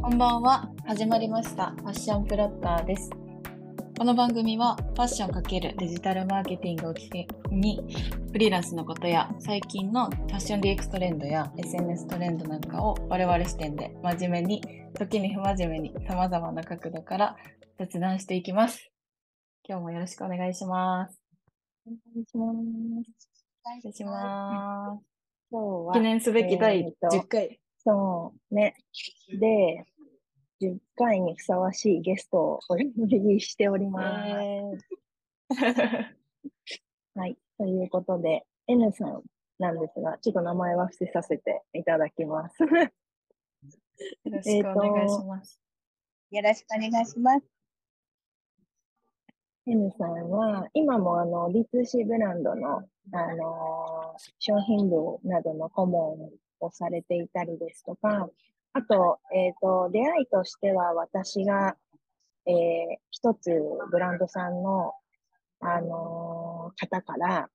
こんばんは。始まりました。ファッションプラッターです。この番組はファッション×デジタルマーケティングをきっかけにフリーランスのことや最近のファッション DX トレンドや SNS トレンドなんかを我々視点で真面目に時に不真面目に様々な角度から雑談していきます。今日もよろしくお願いします。お願いします。お願いします。今日は、記念すべき第えーと10回。そうね。で、10回にふさわしいゲストをお呼びしております。はい。ということで、N さんなんですが、ちょっと名前は伏せさせていただきます。よろしくお願いします。よろしくお願いします。N さんは、今もあの、B2C ブランドの、あの商品部などの顧問をされていたりですとか、あと、えっ、と、出会いとしては私が、えー一つブランドさんの、あの方から、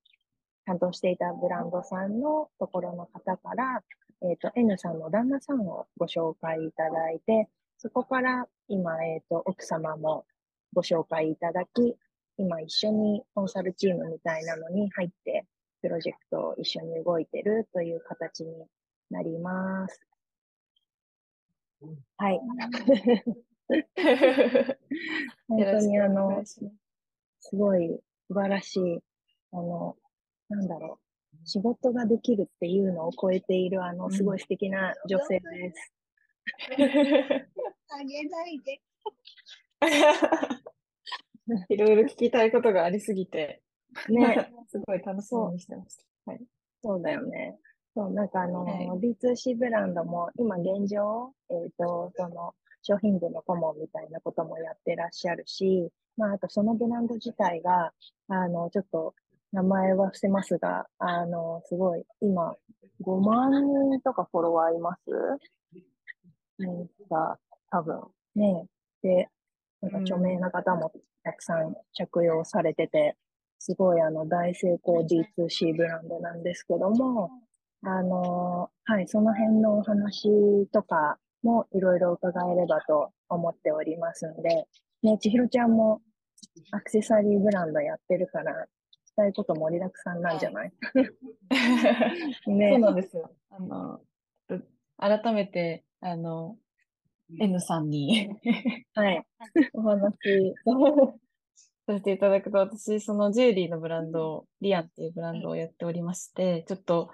担当していたブランドさんのところの方から、えっ、と、N さんの旦那さんをご紹介いただいて、そこから今、えっ、と、奥様もご紹介いただき、今一緒にコンサルチームみたいなのに入って、プロジェクトを一緒に動いてるという形になります。はい。本当にあの、すごい素晴らしい、あの、なんだろう、仕事ができるっていうのを超えている、あの、すごい素敵な女性です。あげないで。いろいろ聞きたいことがありすぎて、ね、すごい楽しみにしてました。はい。そうだよね。そう、なんかあの、はい B2C ブランドも今現状、えっ、と、その、商品部の顧問みたいなこともやってらっしゃるし、まあ、あとそのブランド自体が、あの、ちょっと、名前は伏せますが、あの、すごい、今、5万人とかフォロワーいます？うんが、多分、ね。で、なんか著名な方もたくさん着用されてて、すごいあの大成功 D2C ブランドなんですけども、あの、はい、その辺のお話とかもいろいろ伺えればと思っておりますんで、ね、千尋ちゃんもアクセサリーブランドやってるから、聞きたいこと盛りだくさんなんじゃない？そうね。なんですよ。あの、う改めて、あの、N さんにはい。お話させていただくと、私、そのジュエリーのブランド、リアンっていうブランドをやっておりまして、ちょっと、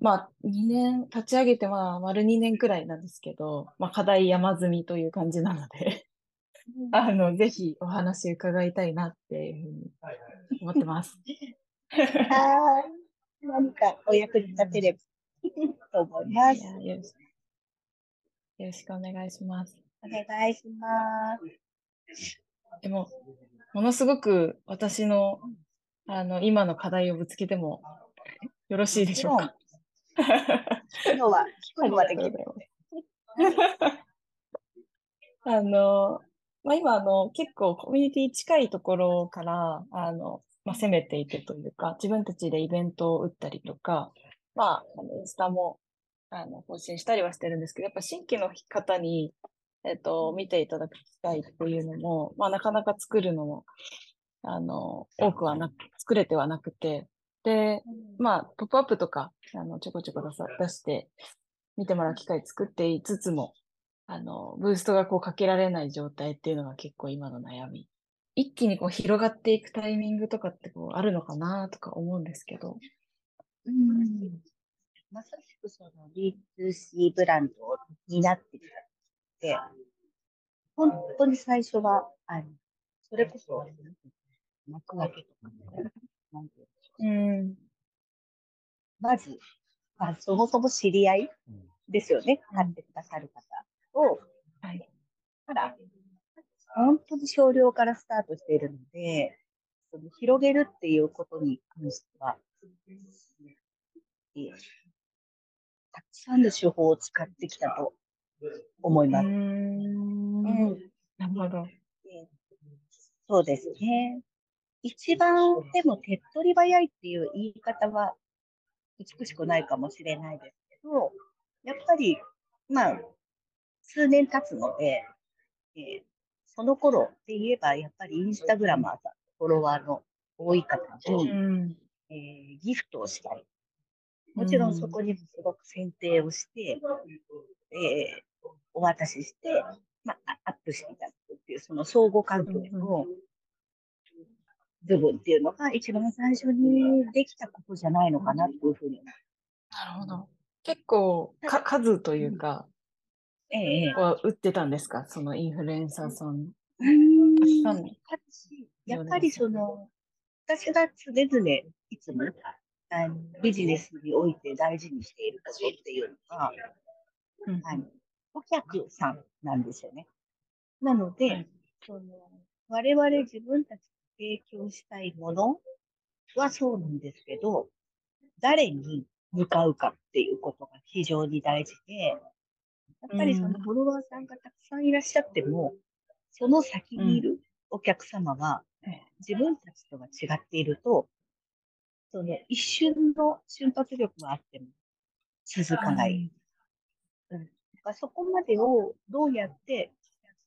まあ、2年、立ち上げて、まあ、丸2年くらいなんですけど、まあ、課題山積みという感じなので、あの、ぜひお話伺いたいなっていうふうに思ってます。はーい。何かお役に立てればと思います。よろしくお願いします。お願いします。でも、ものすごく私の、あの、今の課題をぶつけてもよろしいでしょうか？聞くのは、聞くのはできる。あの、まあ、今、あの、結構コミュニティ近いところから、あの、まあ、攻めていてというか、自分たちでイベントを打ったりとか、まあ、あのインスタも、あの、更新したりはしてるんですけど、やっぱ新規の方に、えっと、見ていただく機会っていうのも、まあ、なかなか作るのも、あの、多くはなく、作れてはなくて、で、まあ、ポップアップとか、あの、ちょこちょこ出さ出して、見てもらう機会作っていつつも、あの、ブーストがこうかけられない状態っていうのが結構今の悩み。一気にこう広がっていくタイミングとかってこうあるのかなとか思うんですけど。うんまさしくその D2C ブランドになってきたって、本当に最初は、あの、それこそ、幕開けとか、なんていうんでしょううん。まず、まあ、そもそも知り合いですよね。買ってくださる方を、はい。から、本当に少量からスタートしているので、その広げるっていうことに関しては、えーたくさんの手法を使ってきたと思いうます。ん。うんなるほど。そうですね。一番でも手っ取り早いっていう言い方は美しくないかもしれないですけど、やっぱり、まあ、数年経つので、えーその頃って言えば、やっぱりインスタグラマーさん、フォロワーの多い方に、うん。えーギフトをしたり、もちろんそこにもすごく選定をして、えーお渡しして、まあ、アップしていただくっていう、その相互関係の部分っていうのが一番最初にできたことじゃないのかなというふうに思います。なるほど。結構か、数というか、ええええ。は打ってたんですか？そのインフルエンサーさん。うーん。やっぱりその、私が常々いつもあのビジネスにおいて大事にしていることっていうのが、うん。あの顧客さんなんですよね。なので、はい。その我々自分たちが提供したいものはそうなんですけど、誰に向かうかっていうことが非常に大事で、やっぱりそのうん。フォロワーさんがたくさんいらっしゃっても、その先にいるお客様ははい。自分たちとは違っていると、その一瞬の瞬発力はあっても続かない。うん、だからそこまでをどうやって、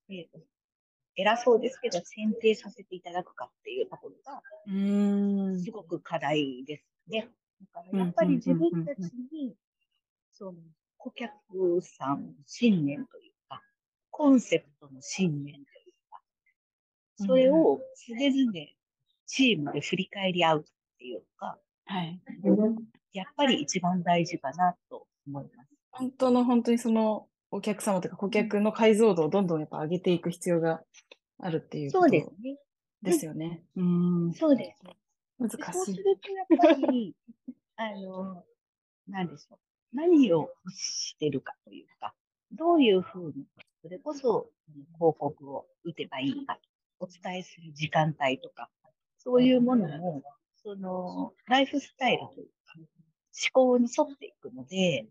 えー偉そうですけど、選定させていただくかっていうところが、うーん。すごく課題ですね。だからやっぱり自分たちに、その顧客さんの信念というか、コンセプトの信念というか、それを常々チームで振り返り合うっていうのが、はい。やっぱり一番大事かなと思います。本当の本当にそのお客様というか顧客の解像度をどんどんやっぱ上げていく必要があるっていうこそうとですね。ですよね。うーん。そうですね。難でそうしい。するとやっぱり、あの、なんでしょう。何を欲してるかというか、どういうふうに、それこそうん広告を打てばいいか、お伝えする時間帯とか、そういうものも、その、ライフスタイルというか、思考に沿っていくので、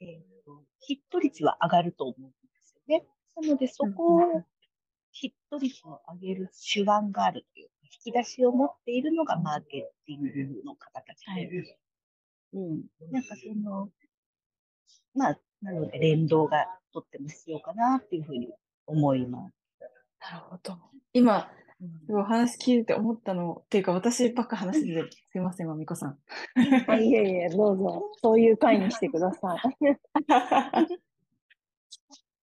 えーとヒット率は上がると思うんですよね。なので、そこをヒット率を上げる手腕があるというか、引き出しを持っているのがマーケティングの方たちで、はいうん。なんかその、まあ、なので連動がとっても必要かなっていうふうに思います。なるほど。今、うんお話聞いて思ったの、っていうか私ばっか話してて、すいません、まみこさん。あいえいえ、どうぞ、そういう回にしてください。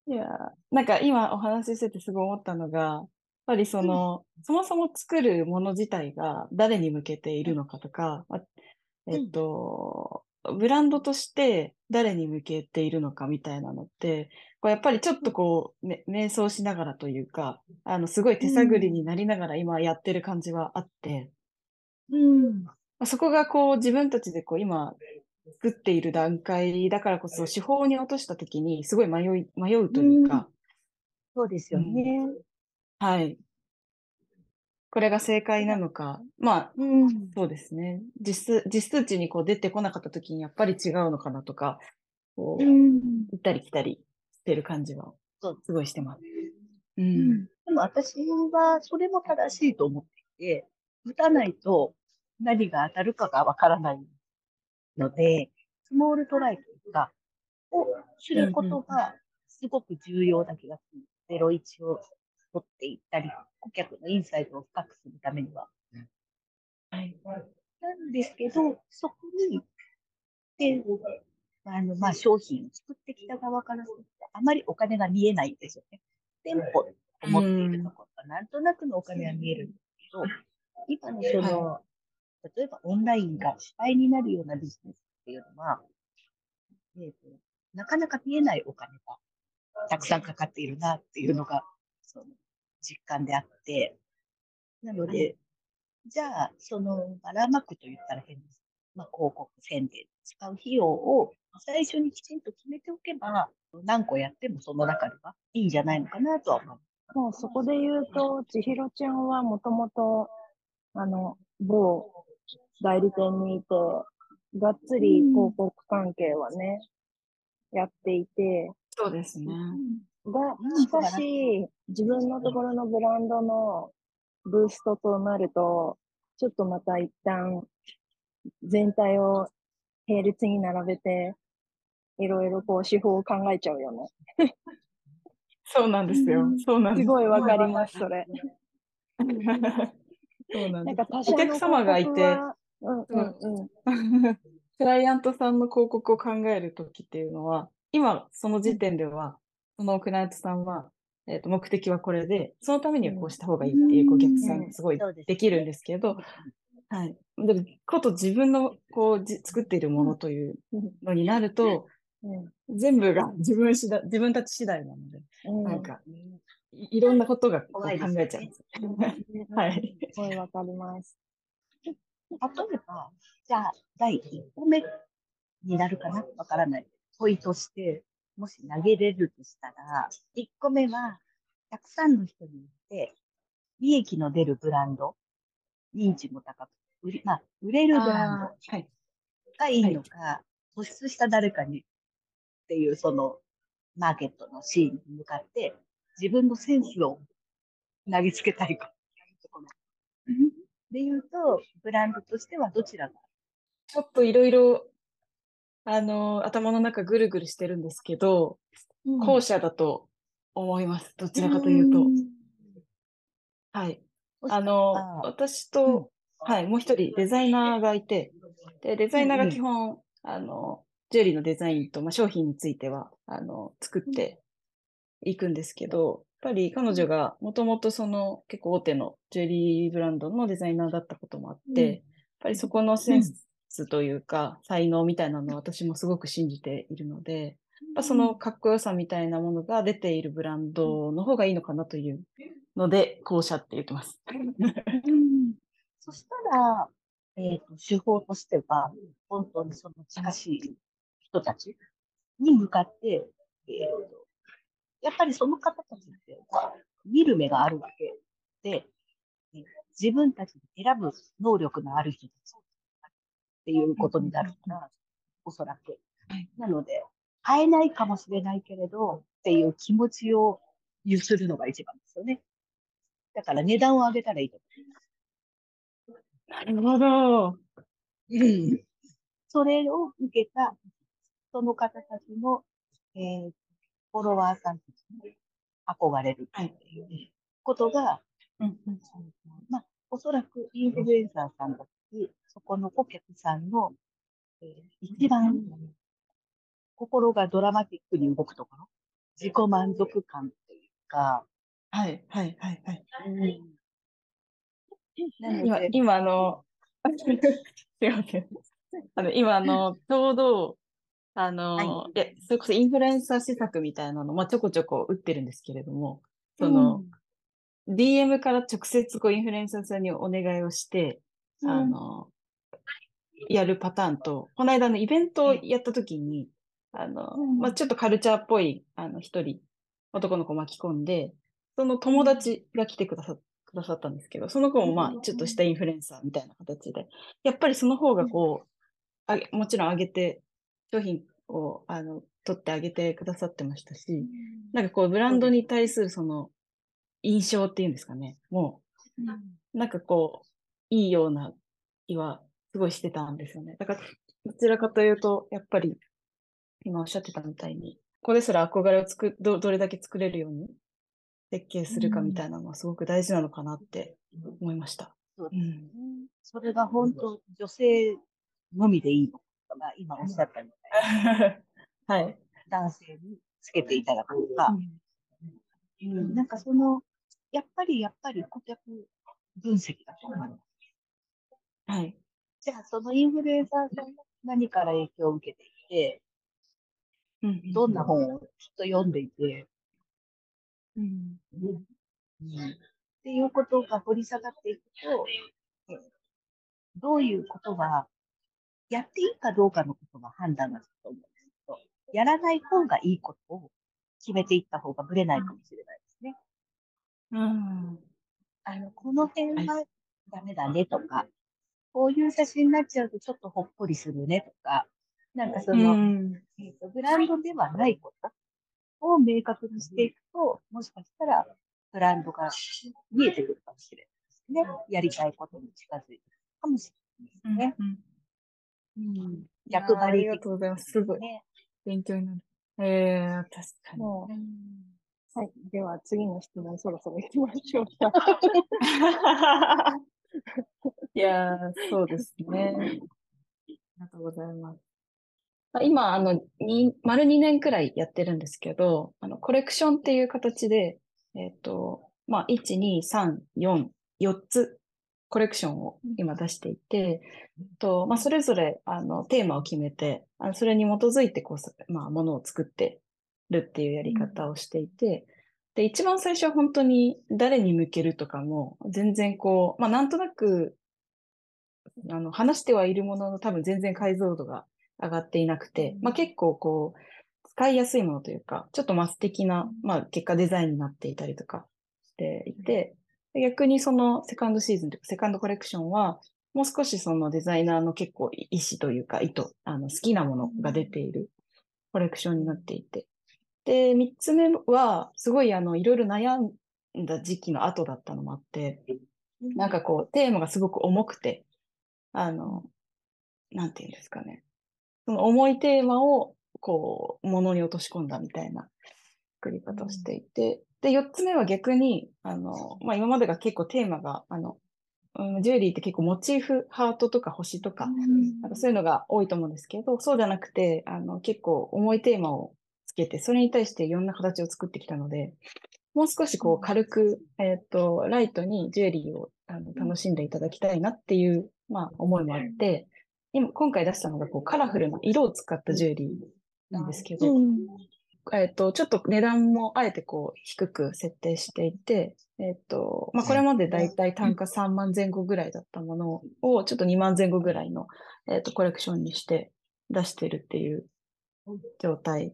いやー、なんか今お話ししててすごい思ったのが、やっぱりその、そもそも作るもの自体が誰に向けているのかとか、まえっと、ブランドとして誰に向けているのかみたいなのって、こうやっぱりちょっとこう、め瞑想しながらというか、あの、すごい手探りになりながら今やってる感じはあって、うん。まあそこがこう自分たちでこう今作っている段階だからこそ手法に落とした時にすごい迷い、迷うというか、そうですよね。はい。これが正解なのか、まあ、うん。そうですね。実数、実数値にこう出てこなかった時にやっぱり違うのかなとか、こう、うん。行ったり来たりしてる感じはすごいしてます。う。うんん。でも私はそれも正しいと思っていて、打たないと何が当たるかがわからないので、スモールトライというか、をすることがすごく重要な気がする。ゼロ一を取っていったり、顧客のインサイトを深くするためには。はい。なんですけど、そこに、で、あの、まあ、商品を作ってきた側からすると、あまりお金が見えないんですよね。店舗と思っているところが、なんとなくのお金は見えるんですけど、今のその、例えばオンラインが主体になるようなビジネスっていうのは、えーとなかなか見えないお金がたくさんかかっているなっていうのが、その実感であって、なので、じゃあ、そのばらまくと言ったら変です。まあ、広告、宣伝、使う費用を最初にきちんと決めておけば、何個やってもその中ではいいんじゃないのかなとは思う。もうそこで言うと、千尋ちゃんはもともと、あの、某代理店にいて、がっつり広告関係はね、やっていて、そうですね。が、しかし、自分のところのブランドのブーストとなると、ちょっとまた一旦全体を並列に並べて、いろいろこう手法を考えちゃうよね。そうなんですよ。そうなんですすごいわかります、それ。そうなんですなんお客様がいて、うんうんうん。クライアントさんの広告を考えるときっていうのは、今その時点では、そのクライアントさんは、えっと目的はこれで、そのためにはこうした方がいいっていうご逆算がすごいできるんですけど、はい。でも、こと自分のこうじ作っているものというのになると、うん全部が自分次第、自分たち次第なので、うんなんか、いいろんなことが考えちゃうんです。はい。すごいわかります。例えば、じゃあ、第1個目になるかな？わからない。問いとして、もし投げれるとしたら、1個目は、たくさんの人によって、利益の出るブランド、認知も高く、売り、まあ、売れるブランド。がいいのか、突出した誰かにっていう、その、マーケットのシーンに向かって、自分のセンスを投げつけたいか。で言うと、ブランドとしてはどちらが？ちょっといろいろ、あの、頭の中ぐるぐるしてるんですけど、後者だと思います。どちらかというと。はい。あの、私と、はい、もう一人デザイナーがいて、で、デザイナーが基本、あの、ジュエリーのデザインと、まあ、商品については、あの、作っていくんですけど、やっぱり彼女がもともとその結構大手のジュエリーブランドのデザイナーだったこともあって、うん。やっぱりそこのセンスというか、才能みたいなのを私もすごく信じているので、やっぱそのかっこよさみたいなものが出ているブランドの方がいいのかなというので、後者って言ってます。そしたら、えっ、と、手法としては、本当にその近しい人たちに向かって、えーと、やっぱりその方たちって、見る目があるわけで、え自分たちで選ぶ能力のある人たちっていうことになるから、おそらくはい。なので、買えないかもしれないけれど、っていう気持ちを有するのが一番ですよね。だから値段を上げたらいいとなるほど。うん。それを受けた、その方たちの、えーフォロワーさんたちに憧れるはいっていうことが、うんうん。まあ、おそらくインフルエンサーさんだったり、そこの顧客さんの、えー一番心がドラマティックに動くところ、自己満足感っていうか、はい、はい、はい、はい。なの今で、、今あの、すいません。あの、今あの、ちょうど、あの、、はい。や、それこそインフルエンサー施策みたいなの、まあ、ちょこちょこ打ってるんですけれども、その、DM から直接こうインフルエンサーさんにお願いをして、うん。あの、やるパターンと、この間のイベントをやった時に、あの、うん。まあ、ちょっとカルチャーっぽい、あの、一人、男の子巻き込んで、その友達が来てくださくださったんですけど、その子もまあ、ちょっとしたインフルエンサーみたいな形で、やっぱりその方がこう、あげもちろん上げて、商品を、あの、取ってあげてくださってましたし、なんかこう、ブランドに対するその、印象っていうんですかね、もう、なんかこう、いいような気はすごいしてたんですよね。だから、どちらかというと、やっぱり、今おっしゃってたみたいに、ここですら憧れをつくど、どれだけ作れるように設計するかみたいなのはすごく大事なのかなって思いました。そうですうん。それが本当、女性のみでいいのか、まあ、今おっしゃったみたいはい。に、男性につけていただくとか、うん、なんかその、やっぱりやっぱり顧客分析だと思います。はい。じゃあ、そのインフルエンサーさんが何から影響を受けていて、うんどんな本をきっと読んでいて、うんうんっていうことが掘り下がっていくと、えどういうことが、やっていいかどうかのことが判断がつくと思うんですけど、やらない方がいいことを決めていった方がぶれないかもしれないですね。うん。あの、この辺はダメだねとか、こういう写真になっちゃうとちょっとほっこりするねとか、なんかその、うんえーとブランドではないことを明確にしていくと、もしかしたらブランドが見えてくるかもしれないですね。やりたいことに近づいてかもしれないですね。うんうん。逆張りいやーありがとうございます。すごい。ね。勉強になる。ええー、確かに。はい。では次の質問そろそろ行きましょうか。いやー、そうですね。ありがとうございます。まあ今、あの、に、丸2年くらいやってるんですけど、あの、コレクションっていう形で、えっと、まあ、1、2、3、4、4つコレクションを今出していて、と、まあ、それぞれ、あの、テーマを決めて、あのそれに基づいて、こう、まあ、ものを作ってるっていうやり方をしていて、で、一番最初は本当に誰に向けるとかも、全然こう、まあ、なんとなく、あの、話してはいるものの多分全然解像度が上がっていなくて、まあ、結構こう、使いやすいものというか、ちょっとマス的な、まあ、結果デザインになっていたりとかしていて、で逆にそのセカンドシーズンというか、セカンドコレクションは、もう少しそのデザイナーの結構意思というか、意図、あの、好きなものが出ているコレクションになっていて。で、三つ目は、すごいあの、いろいろ悩んだ時期の後だったのもあって、なんかこう、テーマがすごく重くて、あの、なんていうんですかね。その重いテーマを、こう、ものに落とし込んだみたいな作り方をしていて、で、四つ目は逆に、あの、まあ、今までが結構テーマが、あの、うんジュエリーって結構モチーフ、ハートとか星とか、なんかそういうのが多いと思うんですけど、そうじゃなくて、あの、結構重いテーマをつけて、それに対していろんな形を作ってきたので、もう少しこう軽く、えっ、と、ライトにジュエリーをあの楽しんでいただきたいなっていう、まあ、思いもあって、今、今回出したのがこうカラフルな色を使ったジュエリーなんですけど、えっと、ちょっと値段もあえてこう低く設定していて、えっと、まあ、これまでだいたい単価3万前後ぐらいだったものを、ちょっと2万前後ぐらいの、えっと、コレクションにして出してるっていう状態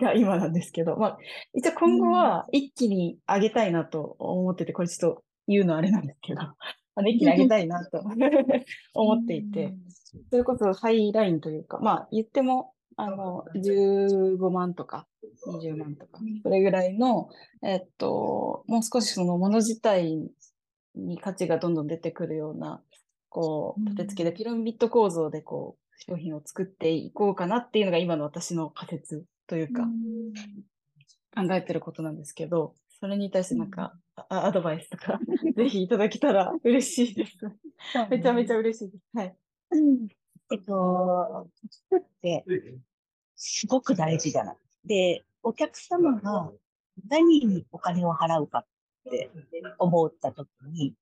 が今なんですけど、まあ、一応今後は一気に上げたいなと思ってて、これちょっと言うのあれなんですけど、あの一気に上げたいなと思っていて、それこそハイラインというか、まあ言っても、あの、15万とか20万とか、それぐらいの、えっと、もう少しそのもの自体に価値がどんどん出てくるような、こう、立て付けでピラミッド構造でこう、商品を作っていこうかなっていうのが今の私の仮説というか、考えてることなんですけど、それに対してなんか、あアドバイスとか、ぜひいただけたら嬉しいです。めちゃめちゃ嬉しいです。はい。えっと、作って、すごく大事だな。で、お客様が何にお金を払うかって思ったときに、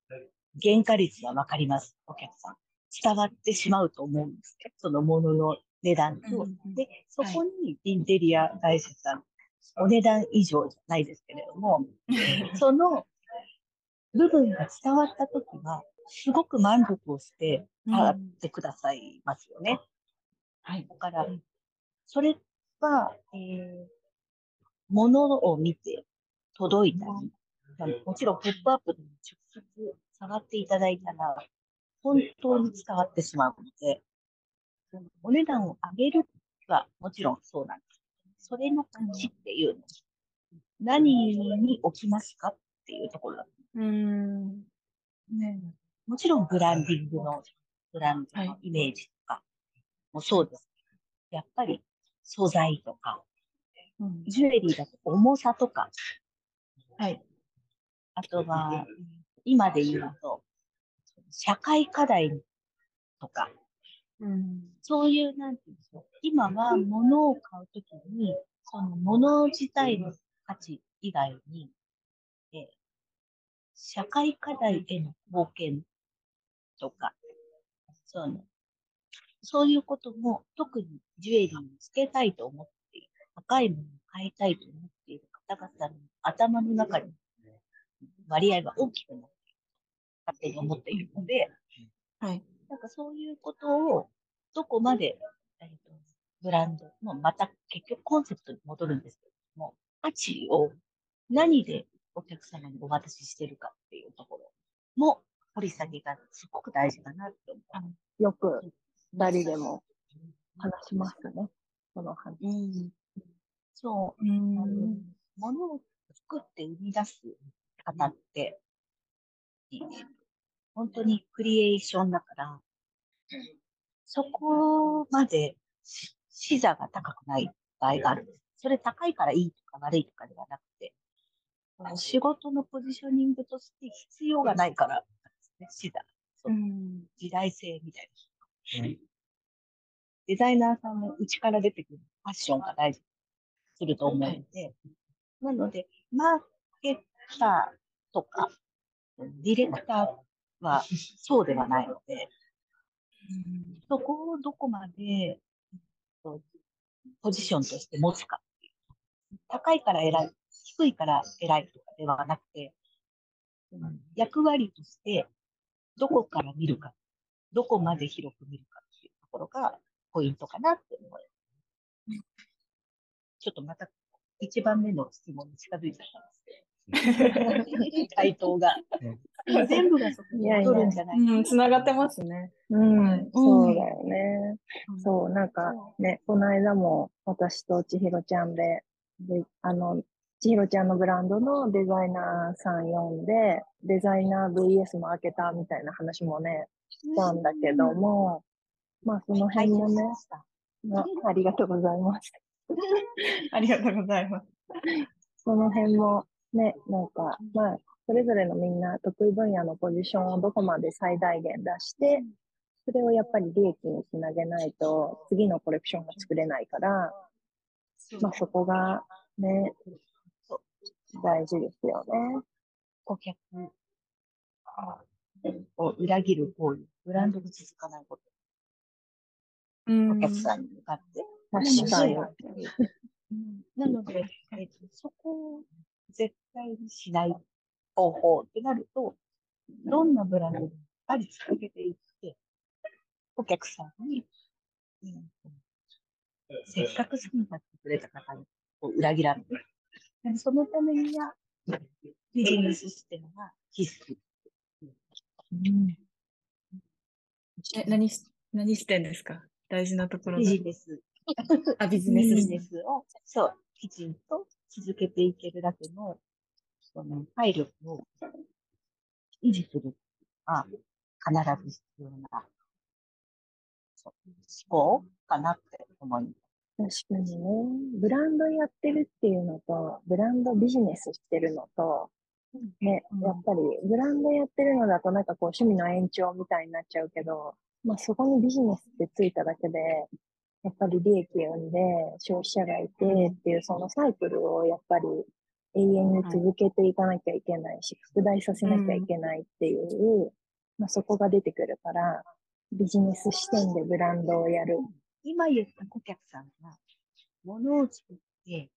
原価率はわかります、お客さん。伝わってしまうと思うんですね。そのものの値段と。うんうんで、そこにインテリア会社さん、お値段以上じゃないですけれども、その部分が伝わったときは、すごく満足をして払ってくださいますよね。はい。だから、それは、えー、ものを見て届いたり、もちろんポップアップでも直接触っていただいたら、本当に伝わってしまうので、お値段を上げるはもちろんそうなんです。それの価値っていうの。を何に置きますかっていうところ。だうーん。ね、もちろんブランディングの、ブランドのイメージとか。もそうです。やっぱり素材とか、うん。ジュエリーだと重さとか、はい。あとは、今で言うと、社会課題とか、うん。そういう、なんていうんでしょう。今は物を買うときに、その物自体の価値以外に、えー社会課題への貢献とか、その、そういうことも特にジュエリーにつけたいと思っている、高いものを買いたいと思っている方々の頭の中に割合が大きくなっていると勝手に思っているので、はい。なんかそういうことをどこまで、えーとブランドの、また結局コンセプトに戻るんですけれども、価値を何でお客様にお渡ししてるかっていうところも掘り下げがすごく大事だなって思う。よく二人でも話しますね。この話。うん。そうう、ん。ものを作って生み出す方って、本当にクリエーションだから、そこまでし視座が高くない場合がある。んです。それ高いからいいとか悪いとかではなくて、仕事のポジショニングとして必要がないからですね、視座。時代性みたいな。デザイナーさんも内から出てくるファッションが大事。すると思うので、なので、マーケッターとか、ディレクターはそうではないので、そこをどこまでえっとポジションとして持つかっていう。高いから偉い、低いから偉いとかではなくて、うん。役割としてどこから見るか、どこまで広く見るかっていうところがポイントかなって思います。ちょっとまた一番目の質問に近づいちゃったんですけど、回答が。全部がそこに戻るんじゃないかなうん、つながってますね。うん、そうだよね。うんそう、なんかね、この間も私と千尋ちゃんで、で、あの、千尋ちゃんのブランドのデザイナーさん呼んで、デザイナー VS も開けたみたいな話もね、したんだけども、まあその辺もね、あありがとうございます。ありがとうございます。その辺もね、なんか、まあ、それぞれのみんな得意分野のポジションをどこまで最大限出して、それをやっぱり利益につなげないと、次のコレクションが作れないから、まあそこがね、大事ですよね。顧客を裏切る行為、ブランドが続かないこと、うん。お客さんに向かって。確かに。なので、えっと、そこを絶対にしない。方法。ってなると、どんなブランドでっぱり続けていって、お客さんに、うんせっかく好きになってくれた方に裏切らない。でもそのためには、ビジネスシステムが必須。え、何し、何してんですか？大事なところビがジネス。あ、ビジビジネスネスを、そう、きちんと続けていけるだけの、その、体力を維持するのが、必ず必要な、そう思考かなって思います。確かにね。ブランドやってるっていうのと、ブランドビジネスしてるのと、ね、うんやっぱりブランドやってるのだとなんかこう趣味の延長みたいになっちゃうけど、まあそこにビジネスってついただけで、やっぱり利益を生んで消費者がいてっていうそのサイクルをやっぱり永遠に続けていかなきゃいけないし、拡大させなきゃいけないっていう、まあそこが出てくるから、ビジネス視点でブランドをやる。今言った顧客さんは、物を作って、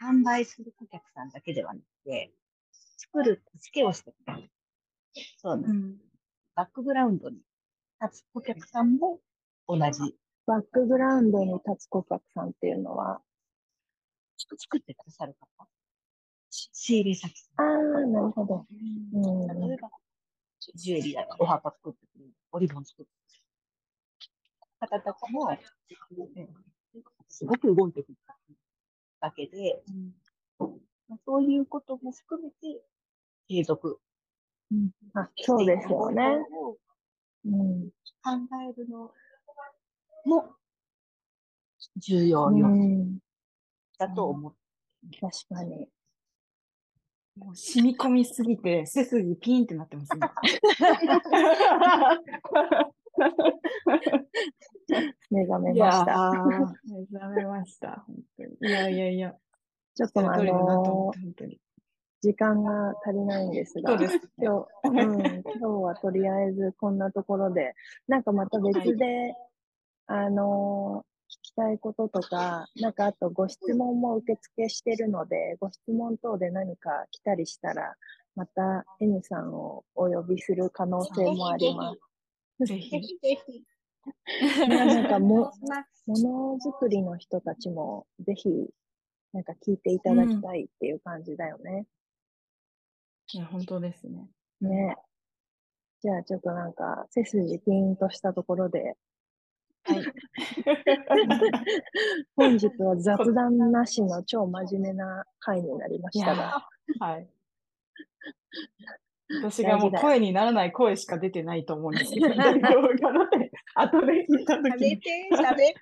販売する顧客さんだけではなくて、作る助けをしてくれる。そうなんですうん。バックグラウンドに立つ顧客さんも同じ。バックグラウンドに立つ顧客さんっていうのは、作ってくださる方？し仕入れ先さああ、なるほど。うんん。例えば、ジュエリーだとお墓作ってくれる。オリボン作ってくれる。方たちも、すごく動いてくるわけで、そういうことも含めて、継続。あ、そうですよね。をうん。考えるのも重要要だと思う。確かに。もう染み込みすぎて、背筋ピーンってなってますね。目覚めました。ー、目覚めました。本当に。いやいやいや、ちょっとあ通りだなと思のって。時間が足りないんですが、すね。今日、うん、今日はとりあえずこんなところで、なんかまた別で、あのー聞きたいこととか、なんかあとご質問も受付してるので、ご質問等で何か来たりしたら、また N さんをお呼びする可能性もあります。ぜひぜ。ひ。なんかも、ま あものづくりの人たちもぜひ、なんか聞いていただきたいっていう感じだよね。いや、本当ですね。ね。じゃあちょっとなんか背筋ピーンとしたところで、はい。本日は雑談なしの超真面目な回になりましたが、はい。私がもう声にならない声しか出てないと思うんですけど、大丈夫かなって後で聞いたときに。喋って、喋って。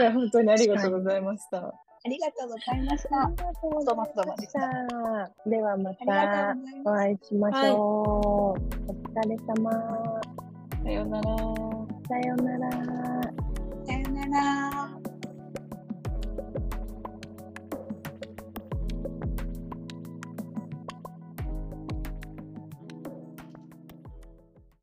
いや、本当にありがとうございました。ありがとうございました。ありがとうございました。ではまた。お会いしましょう。お疲れ様。さようなら。さようなら。さよなら。